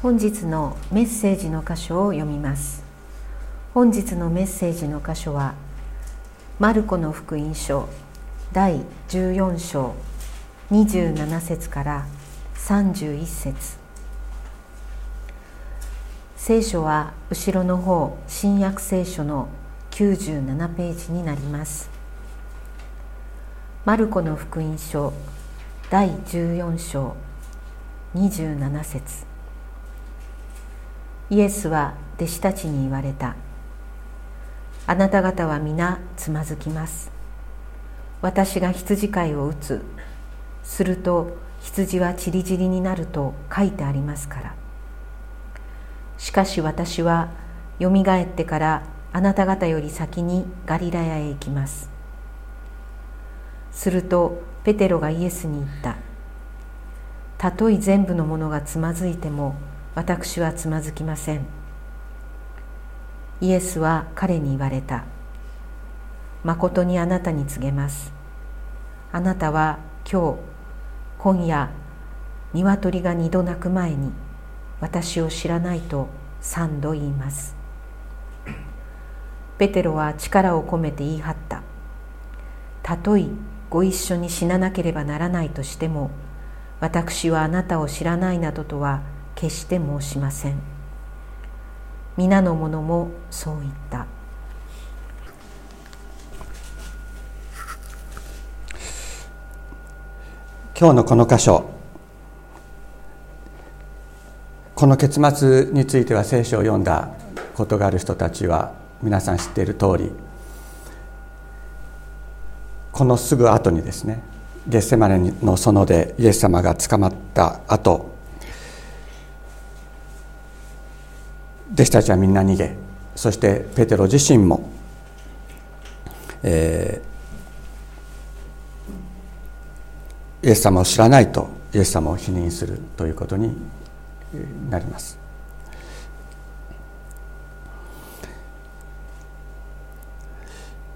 本日のメッセージの箇所を読みます。本日のメッセージの箇所はマルコの福音書第14章27節から31節。聖書は後ろの方新約聖書の97ページになります。マルコの福音書第14章27節。イエスは弟子たちに言われた。あなた方は皆つまずきます。私が羊飼いを打つ。すると羊はちりぢりになると書いてありますから。しかし私はよみがえってからあなた方より先にガリラヤへ行きます。するとペテロがイエスに言った。たとえ全部のものがつまずいても私はつまずきません。イエスは彼に言われた。誠にあなたに告げます。あなたは今日今夜鶏が二度鳴く前に私を知らないと三度言います。ペテロは力を込めて言い張った。たとえご一緒に死ななければならないとしても私はあなたを知らないなどとは決して申しません。皆の者もそう言った。今日のこの箇所。この結末については聖書を読んだことがある人たちは皆さん知っている通りこのすぐ後にですねゲッセマネの園でイエス様が捕まった後弟子たちはみんな逃げそしてペテロ自身も、えー、イエス様を知らないとイエス様を否認するということになります。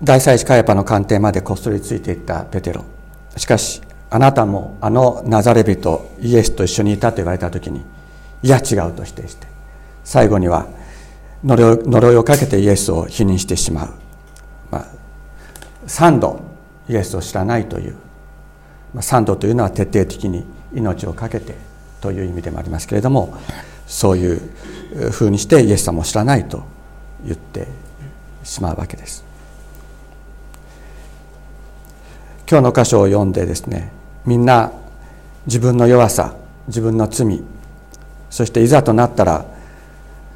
大祭司カヤパの官邸までこっそりついていったペテロ。しかしあなたもあのナザレ人イエスと一緒にいたと言われた時にいや違うと否定して最後には呪いをかけてイエスを否認してしまう、まあ、3度イエスを知らないという、まあ、3度というのは徹底的に命を懸けてという意味でもありますけれどもそういうふうにしてイエス様を知らないと言ってしまうわけです。今日の箇所を読んでですねみんな自分の弱さ自分の罪そしていざとなったら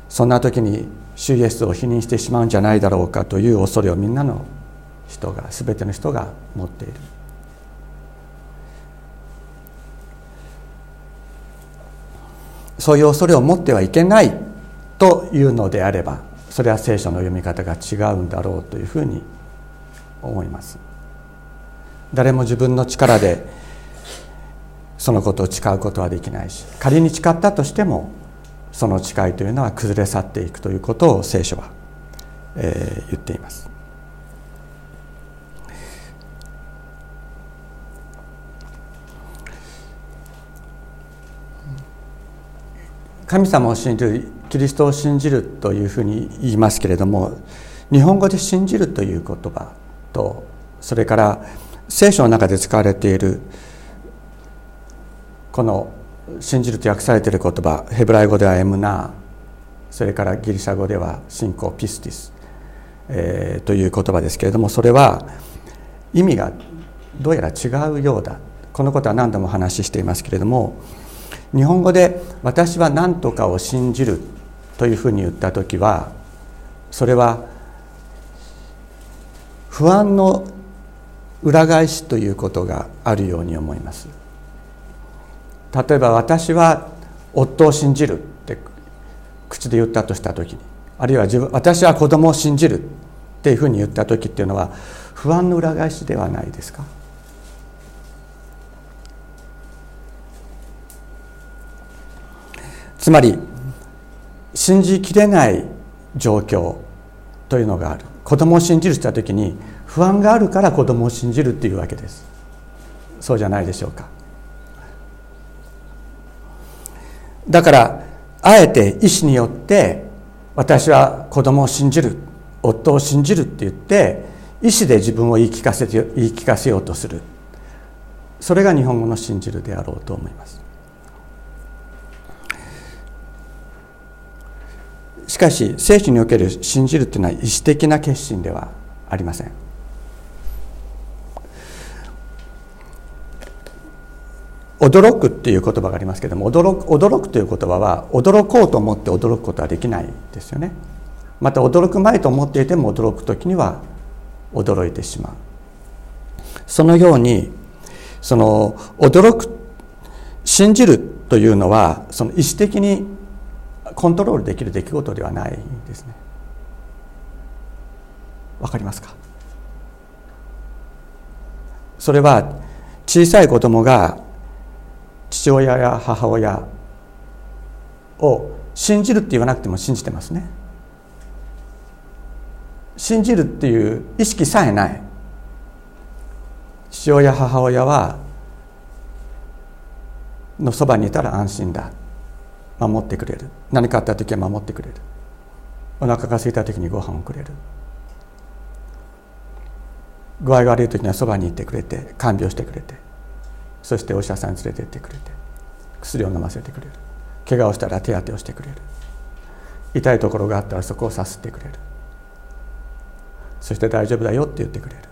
そんな時に主イエスを否認してしまうんじゃないだろうかという恐れをみんなの人が全ての人が持っている。そういう恐れを持ってはいけないというのであればそれは聖書の読み方が違うんだろうというふうに思います。誰も自分の力でそのことを誓うことはできないし仮に誓ったとしてもその誓いというのは崩れ去っていくということを聖書は、えー、言っています。神様を信じるキリストを信じるというふうに言いますけれども日本語で信じるという言葉とそれから聖書の中で使われているこの信じると訳されている言葉ヘブライ語ではエムナーそれからギリシャ語では信仰ピスティス、えー、という言葉ですけれどもそれは意味がどうやら違うようだこのことは何度も話していますけれども日本語で「私は何とかを信じる」というふうに言った時はそれは不安の裏返しということがあるように思います。例えば私は夫を信じるって口で言ったとした時にあるいは自分私は子供を信じるっていうふうに言った時っていうのは不安の裏返しではないですか？つまり信じきれない状況というのがある。子供を信じるした時に不安があるから子供を信じるっていうわけです。そうじゃないでしょうか。だからあえて意思によって私は子供を信じる夫を信じるって言って意思で自分を言い聞かせて言い聞かせようとする。それが日本語の信じるであろうと思います。しかし聖書における信じるというのは意思的な決心ではありません。驚くっていう言葉がありますけども驚く驚くという言葉は驚こうと思って驚くことはできないですよね。また驚く前と思っていても驚く時には驚いてしまう。そのようにその驚く信じるというのはその意思的にコントロールできる出来事ではないですね。わかりますか？それは小さい子供が父親や母親を信じるって言わなくても信じてますね。信じるっていう意識さえない。父親母親はのそばにいたら安心だ。守ってくれる。何かあった時は守ってくれる。お腹が空いた時にご飯をくれる。具合が悪い時にはそばにいてくれて看病してくれて。そしてお医者さんに連れて行ってくれて薬を飲ませてくれる。怪我をしたら手当てをしてくれる。痛いところがあったらそこをさすってくれる。そして大丈夫だよって言ってくれる。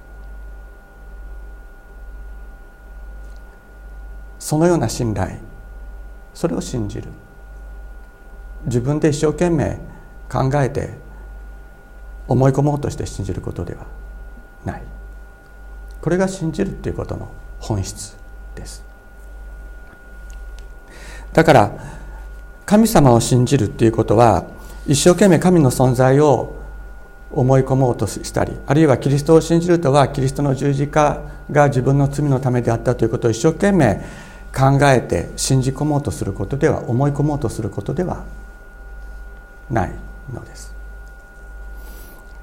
そのような信頼。それを信じる。自分で一生懸命考えて思い込もうとして信じることではない。これが信じるっていうことの本質。です。だから神様を信じるっていうことは一生懸命神の存在を思い込もうとしたりあるいはキリストを信じるとはキリストの十字架が自分の罪のためであったということを一生懸命考えて信じ込もうとすることでは思い込もうとすることではないのです。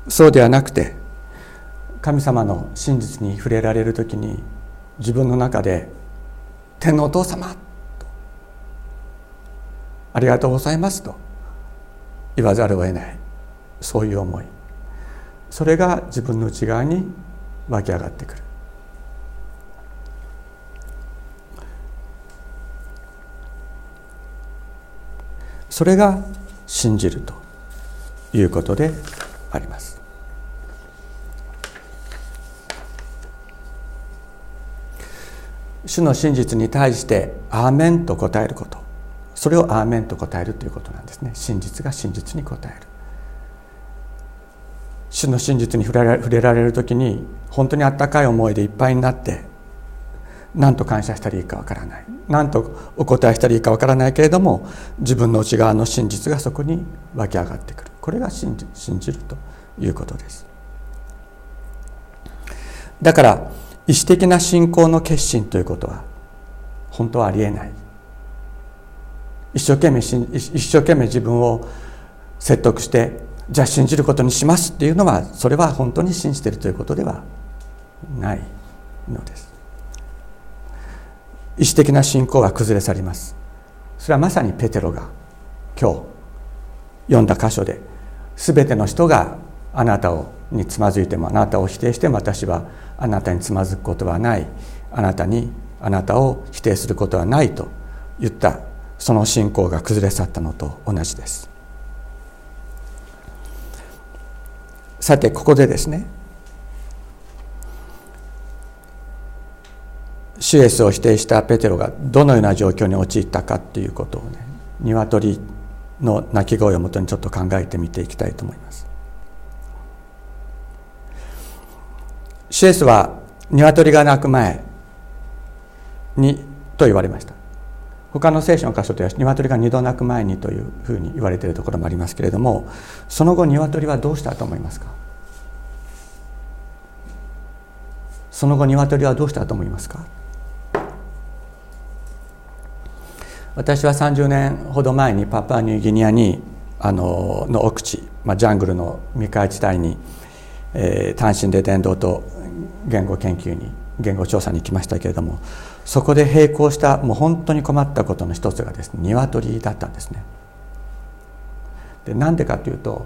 そうではなくて神様の真実に触れられる時に自分の中で「天のお父様」と「ありがとうございます」と。言わざるを得ない。そういう思い。それが自分の内側に湧き上がってくる。それが信じるということであります。主の真実に対して「アーメン」と答えること。それを「アーメン」と答えるということなんですね。真実が真実に答える。主の真実に触れられる時に本当にあったかい思いでいっぱいになって何と感謝したらいいかわからない。何とお答えしたらいいかわからないけれども自分の内側の真実がそこに湧き上がってくる。これが信じ信じるということです。だから意思的な信仰の決心ということは本当はありえない。一生懸命一生懸命自分を説得してじゃあ信じることにしますっていうのはそれは本当に信じているということではないのです。意思的な信仰は崩れ去ります。それはまさにペテロが今日読んだ箇所で全ての人があなたをにつまずいてもあなたを否定しても私はあなたにつまずくことはない。あなたにあなたを否定することはないと言った。その信仰が崩れ去ったのと同じです。さてここでですねシュエスを否定したペテロがどのような状況に陥ったかっていうことをね鶏の鳴き声をもとにちょっと考えてみていきたいと思います。シエスは鶏が鳴く前にと言われました。他の聖書の箇所では鶏が二度鳴く前にというふうに言われているところもありますけれどもその後鶏はどうしたと思いますか？その後鶏はどうしたと思いますか？私は30年ほど前にパパニューギニアにあのの奥地、まあ、ジャングルの未開地帯に、えー、単身で伝道と言語研究に言語調査に行きましたけれどもそこで並行したもう本当に困ったことの一つがですね鶏だったんですね。でなんでかというと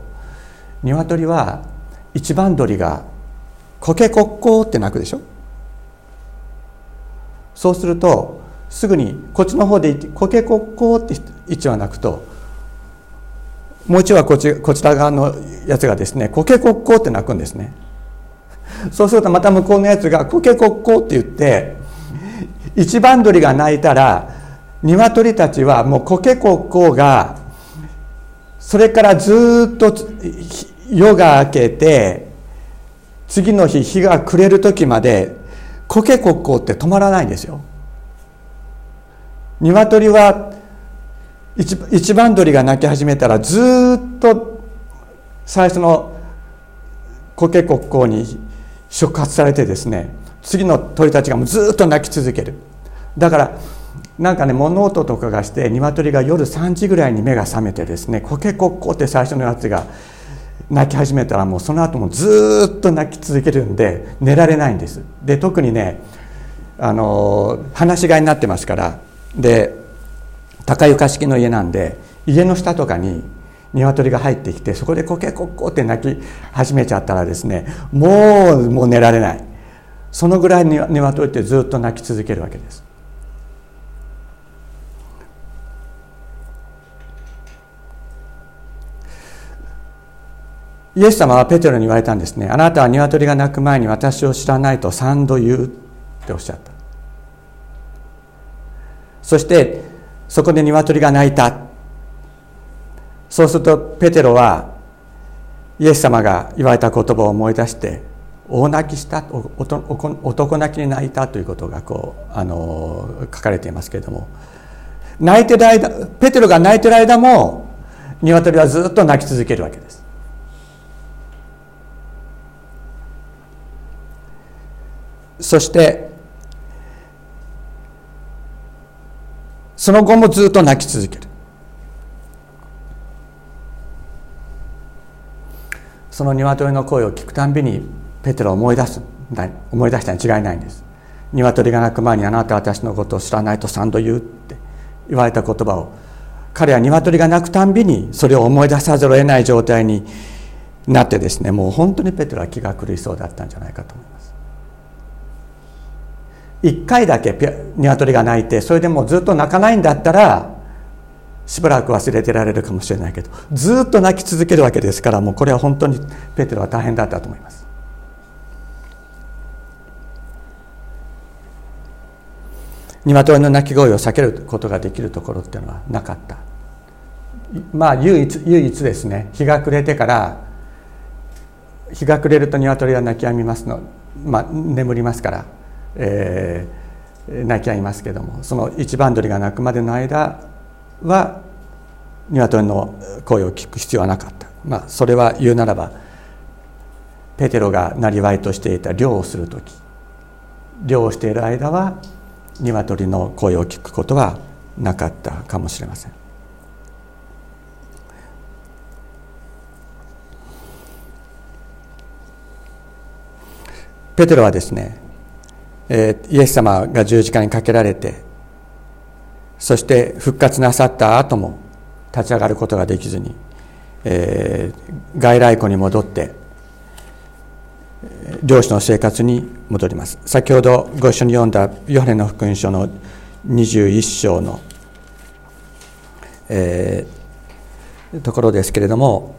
鶏は一番鳥がコケコッコーって鳴くでしょ？そうするとすぐにこっちの方でコケコッコーって一羽鳴くともう一羽こちこちら側のやつがですねコケコッコーって鳴くんですね。そうするとまた向こうのやつがコケコッコって言って一番鳥が鳴いたら鶏たちはもうコケコッコがそれからずっと夜が明けて次の日日が暮れる時までコケコッコって止まらないんですよ。鶏は一一番鳥が鳴き始めたらずっと最初のコケコッコに触発されてですね次の鳥たちがもうずっと鳴き続ける。だからなんかね物音とかがして鶏が夜3時ぐらいに目が覚めてですねコケコッコって最初のやつが泣き始めたらもうその後もずっと泣き続けるんで寝られないんです。で特にねあの放し飼いになってますからで高床式の家なんで家の下とかに鶏が入ってきてそこでコケコッコって泣き始めちゃったらですねもうもう寝られない。そのぐらいに鶏ってずっと泣き続けるわけです。イエス様はペテロに言われたんですね。あなたは鶏が鳴く前に私を知らないと三度言うっておっしゃった。そしてそこで鶏が鳴いた。そうするとペテロはイエス様が言われた言葉を思い出して大泣きした男泣きに泣いたということがこうあの書かれていますけれども泣いてる間ペテロが泣いてる間も鶏はずっと泣き続けるわけです。そしてその後もずっと泣き続ける。その鶏の声を聞くたんびにペテロを思い出す思い出したに違いないんです。鶏が鳴く前にあなたは私のことを知らないと三度言うって言われた言葉を彼は鶏が鳴くたんびにそれを思い出さざるを得ない状態になってですねもう本当にペテロは気が狂いそうだったんじゃないかと思います。1回だけ鶏が鳴いてそれでもうずっと鳴かないんだったらしばらく忘れてられるかもしれないけどずっと泣き続けるわけですからもうこれは本当にペテロは大変だったと思います。鶏の鳴き声を避けることができるところっていうのはなかった。まあ唯一唯一ですね。日が暮れてから日が暮れると鶏は鳴き止みますのまあ眠りますからえー、泣き合いますけどもその一番鳥が鳴くまでの間は鶏の声を聞く必要はなかった、まあ、それは言うならばペテロがなりわいとしていた漁をする時漁をしている間は鶏の声を聞くことはなかったかもしれません。ペテロはですねえー、イエス様が十字架にかけられてそして復活なさった後も立ち上がることができずに、えー、外来湖に戻って漁師の生活に戻ります。先ほどご一緒に読んだヨハネの福音書の21章の、えー、ところですけれども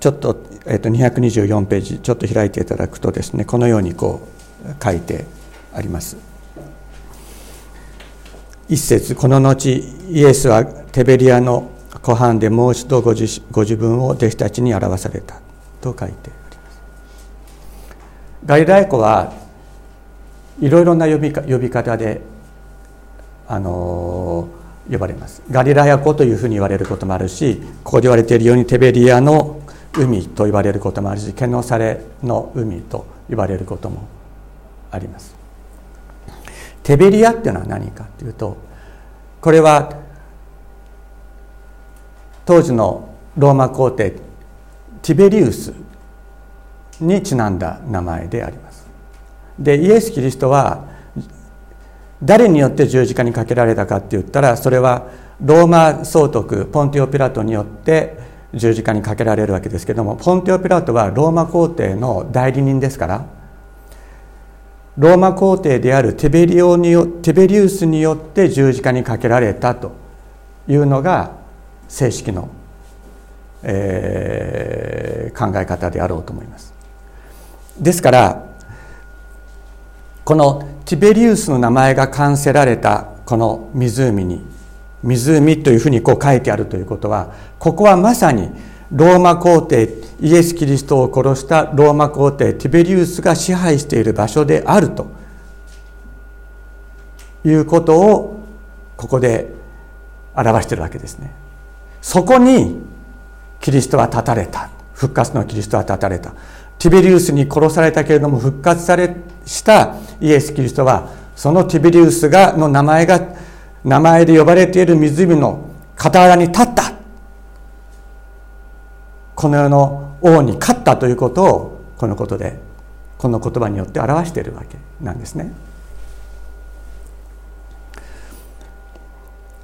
ちょっと,、えー、と224ページちょっと開いていただくとですねこのようにこう書いてあります。一節この後イエスはテベリアの湖畔でもう一度ご自ご自分を弟子たちに表された。と書いてあります。ガリラヤ湖はいろいろな呼び呼び方であの呼ばれます。ガリラヤ湖というふうに言われることもあるしここで言われているようにテベリアの海と言われることもあるしケノサレの海と言われることもあります。テベリアっていうのは何かっていうとこれは当時のローマ皇帝ティベリウスにちなんだ名前であります。でイエス・キリストは誰によって十字架にかけられたかって言ったらそれはローマ総督ポンティオ・ピラトによって十字架にかけられるわけですけどもポンティオ・ピラトはローマ皇帝の代理人ですからローマ皇帝であるテベリオによテベリウスによって十字架にかけられたというのが正式の、えー、考え方であろうと思います。ですからこのティベリウスの名前が冠せられたこの湖に湖というふうにこう書いてあるということはここはまさにローマ皇帝イエス・キリストを殺したローマ皇帝ティベリウスが支配している場所であるということをここで表しているわけですね。そこにキリストは立たれた。復活のキリストは立たれた。ティベリウスに殺されたけれども復活されしたイエス・キリストはそのティベリウスがの名前が名前で呼ばれている湖の傍らに立った。この世の王に勝ったということをこのことでこの言葉によって表しているわけなんですね。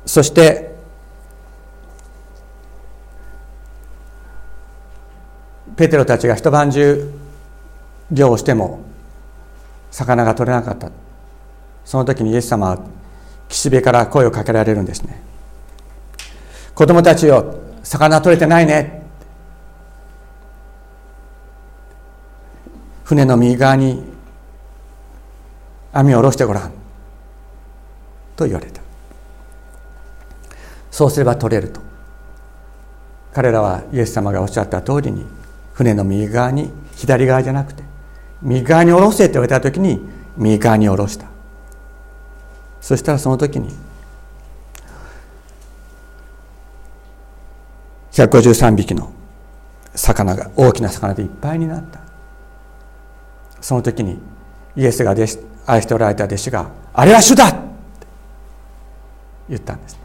そしてペテロたちが一晩中漁をしても魚が取れなかった。その時にイエス様は岸辺から声をかけられるんですね。子供たちよ魚取れてないね。船の右側に網を下ろしてごらん。と言われた。そうすれば取れると。彼らはイエス様がおっしゃった通りに船の右側に左側じゃなくて右側に下ろせって言われた時に右側に下ろした。そしたらその時に153匹の魚が大きな魚でいっぱいになった。その時にイエスが愛しておられた弟子が「あれは主だ!」って言ったんです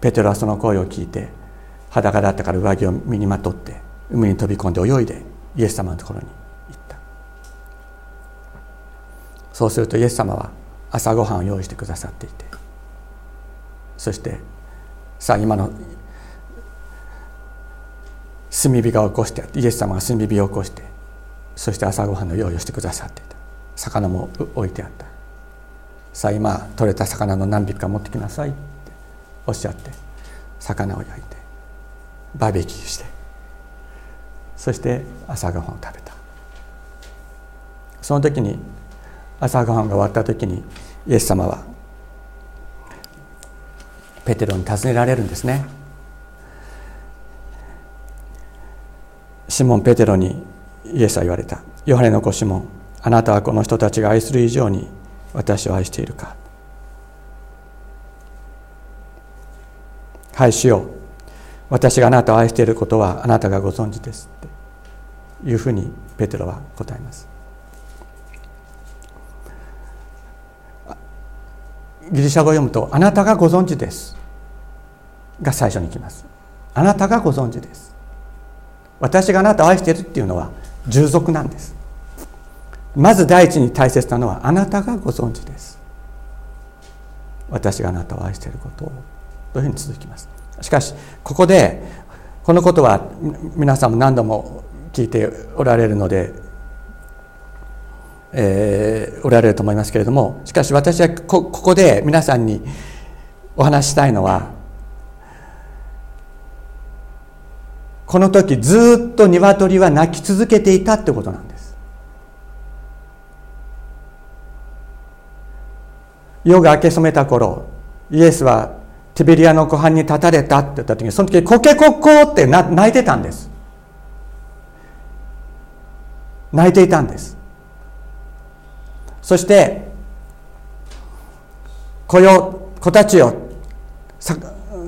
ペテロはその声を聞いて裸だったから上着を身にまとって海に飛び込んで泳いでイエス様のところに行ったそうするとイエス様は朝ごはんを用意してくださっていてそしてさあ今の炭火が起こしてイエス様が炭火を起こしてそして朝ごはんの用意をしてくださっていた。魚も置いてあった。さあ今取れた魚の何匹か持ってきなさいっておっしゃって魚を焼いてバーベキューしてそして朝ごはんを食べた。その時に朝ごはんが終わった時にイエス様はペテロに尋ねられるんですね。シモン・ペテロにイエスは言われた。ヨハネの子シモンあなたはこの人たちが愛する以上に私を愛しているか。はいしよ。う私があなたを愛していることはあなたがご存知です。って。いうふうにペテロは答えます。ギリシャ語を読むと「あなたがご存知です」が最初に来ます。あなたがご存知です。私があなたを愛しているっていうのは従属なんです。まず第一に大切なのはあなたがご存知です。私があなたを愛していることをというふうに続きます。しかしここでこのことは皆さんも何度も聞いておられるので、えー、おられると思いますけれどもしかし私はここで皆さんにお話ししたいのはこの時ずっと鶏は鳴き続けていたってことなんです。夜が明け染めた頃イエスはティベリアの湖畔に立たれたって言った時にその時コケコッコーって泣いてたんです。泣いていたんです。そして子よ子たちよ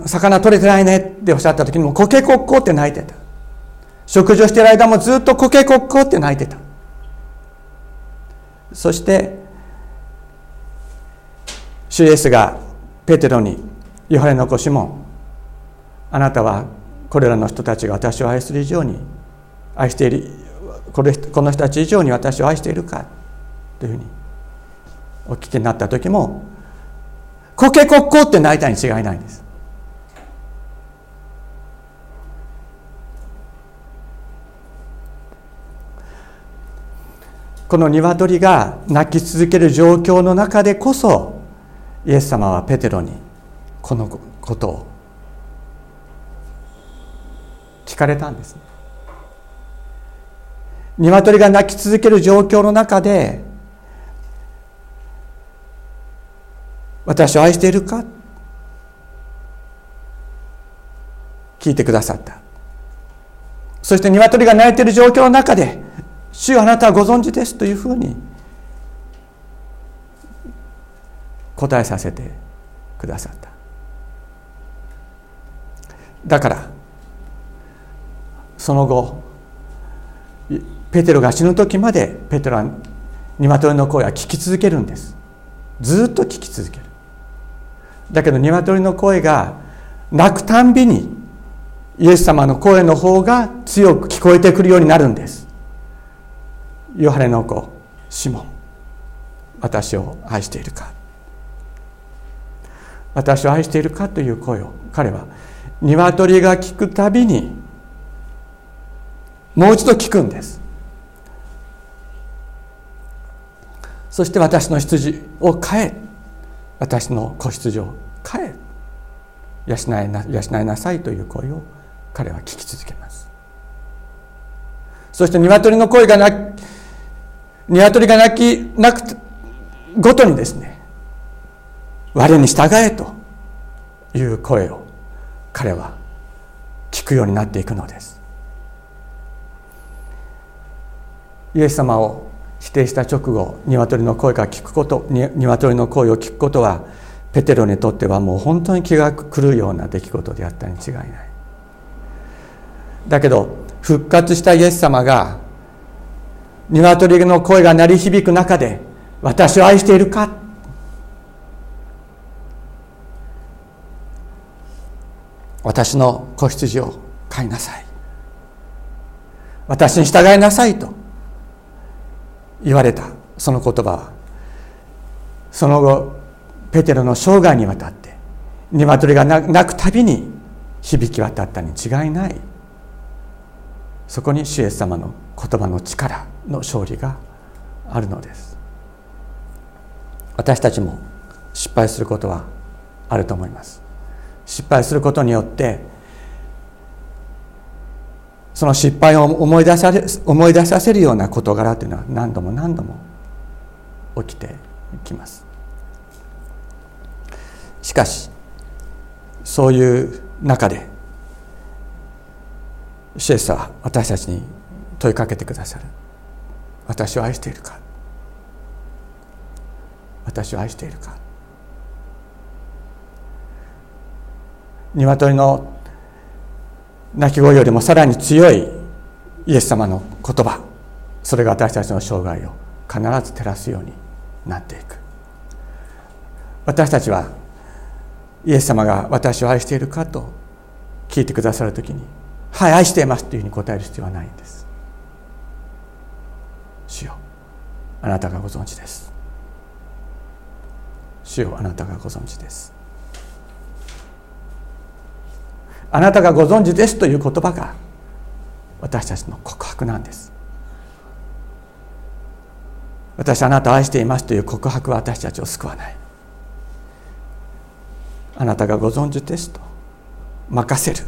魚取れてないねっておっしゃった時にもコケコッコって泣いてた。食事をしてる間もずっとコケコッコって泣いてた。そして主イエスがペテロにヨハネの子シモンあなたはこれらの人たちが私を愛する以上に愛しているこれこの人たち以上に私を愛しているかというふうにお聞きになった時もコケコッコって泣いたに違いないんです。この鶏が泣き続ける状況の中でこそイエス様はペテロにこのことを聞かれたんです鶏が泣き続ける状況の中で私を愛しているか？聞いてくださった。そして鶏が泣いている状況の中で「主あなたはご存知です」というふうに答えさせてくださった。だからその後ペテロが死ぬ時までペテロは鶏の声は聞き続けるんです。ずっと聞き続ける。だけど鶏の声が鳴くたんびにイエス様の声の方が強く聞こえてくるようになるんです。ヨハネの子シモン私を愛しているか。私を愛しているかという声を彼は鶏が聞くたびにもう一度聞くんです。そして私の羊を飼え。私の子羊を飼え。養いな養いなさいという声を彼は聞き続けます。そして鶏の声がな鶏が鳴きなくごとにですね我に従えという声を彼は聞くようになっていくのです。イエス様を否定した直後鶏の声が聞くこと鶏の声を聞くことはペテロにとってはもう本当に気が狂うような出来事であったに違いない。だけど復活したイエス様が鶏の声が鳴り響く中で私を愛しているか？私の子羊を飼いなさい。私に従いなさいと言われた。その言葉はその後ペテロの生涯にわたって鶏が鳴くたびに響き渡ったに違いない。そこに主イエス様の言葉の力の勝利があるのです。私たちも失敗することはあると思います。失敗することによってその失敗を思い出され思い出させるような事柄というのは何度も何度も起きてきます。しかしそういう中でシエスは私たちに問いかけてくださる。私を愛しているか。私を愛しているか。鶏の鳴き声よりもさらに強いイエス様の言葉。それが私たちの生涯を必ず照らすようになっていく。私たちはイエス様が私を愛しているかと聞いてくださるときに「はい愛しています」というふうに答える必要はないんです。主よあなたがご存知です。主よあなたがご存知です。あなたがご存知ですという言葉が私たちの告白なんです。私あなたを愛していますという告白は私たちを救わない。あなたがご存知ですと任せる。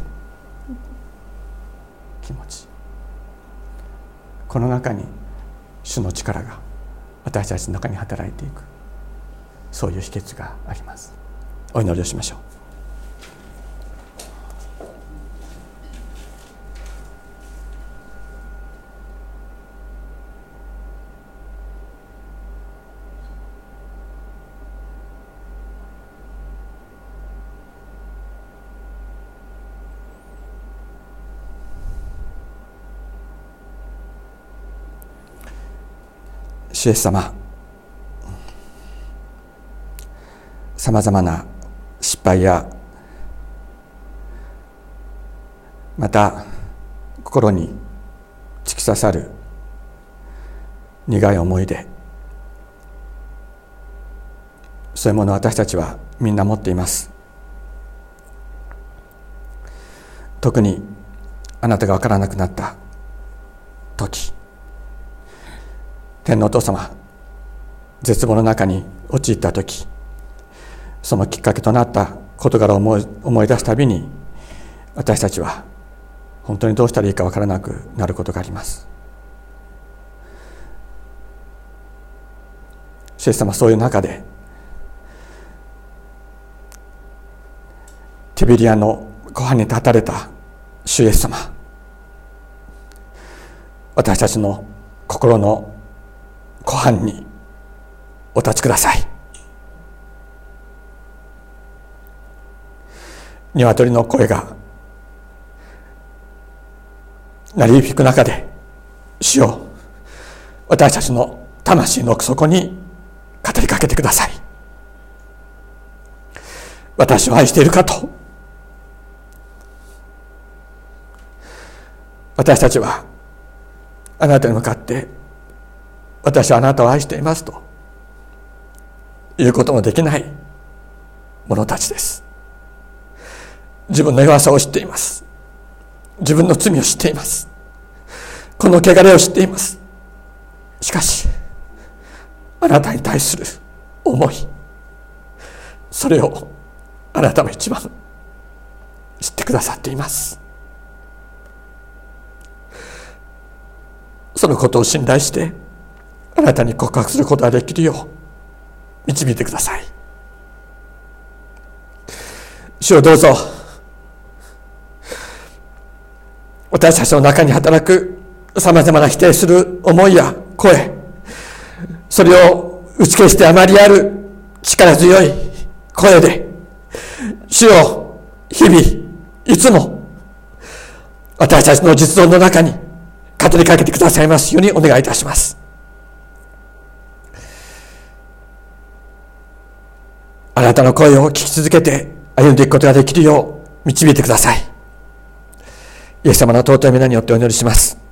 気持ち。この中に主の力が私たちの中に働いていく。そういう秘訣があります。お祈りをしましょう。主イエス様。さまざまな失敗やまた心に突き刺さる苦い思い出そういうものを私たちはみんな持っています。特にあなたが分からなくなった時天皇お父様絶望の中に陥った時そのきっかけとなった事柄を思い思い出すたびに私たちは本当にどうしたらいいか分からなくなることがあります。主イエス様そういう中でテビリアの湖畔に立たれた主イエス様私たちの心の湖畔にお立ちください。鶏の声が鳴り響く中で主よ。私たちの魂の奥底に語りかけてください。私を愛しているかと。私たちはあなたに向かって私はあなたを愛していますと。言うこともできない者たちです。自分の弱さを知っています。自分の罪を知っています。この汚れを知っています。しかしあなたに対する思いそれをあなたは一番知ってくださっています。そのことを信頼してあなたに告白することができるよう導いてください。主をどうぞ。私たちの中に働くさまざまな否定する思いや声それを打ち消してあまりある力強い声で主を日々いつも私たちの実存の中に語りかけてくださいますようにお願いいたします。あなたの声を聞き続けて歩んでいくことができるよう導いてください。イエス様の尊い皆によってお祈りします。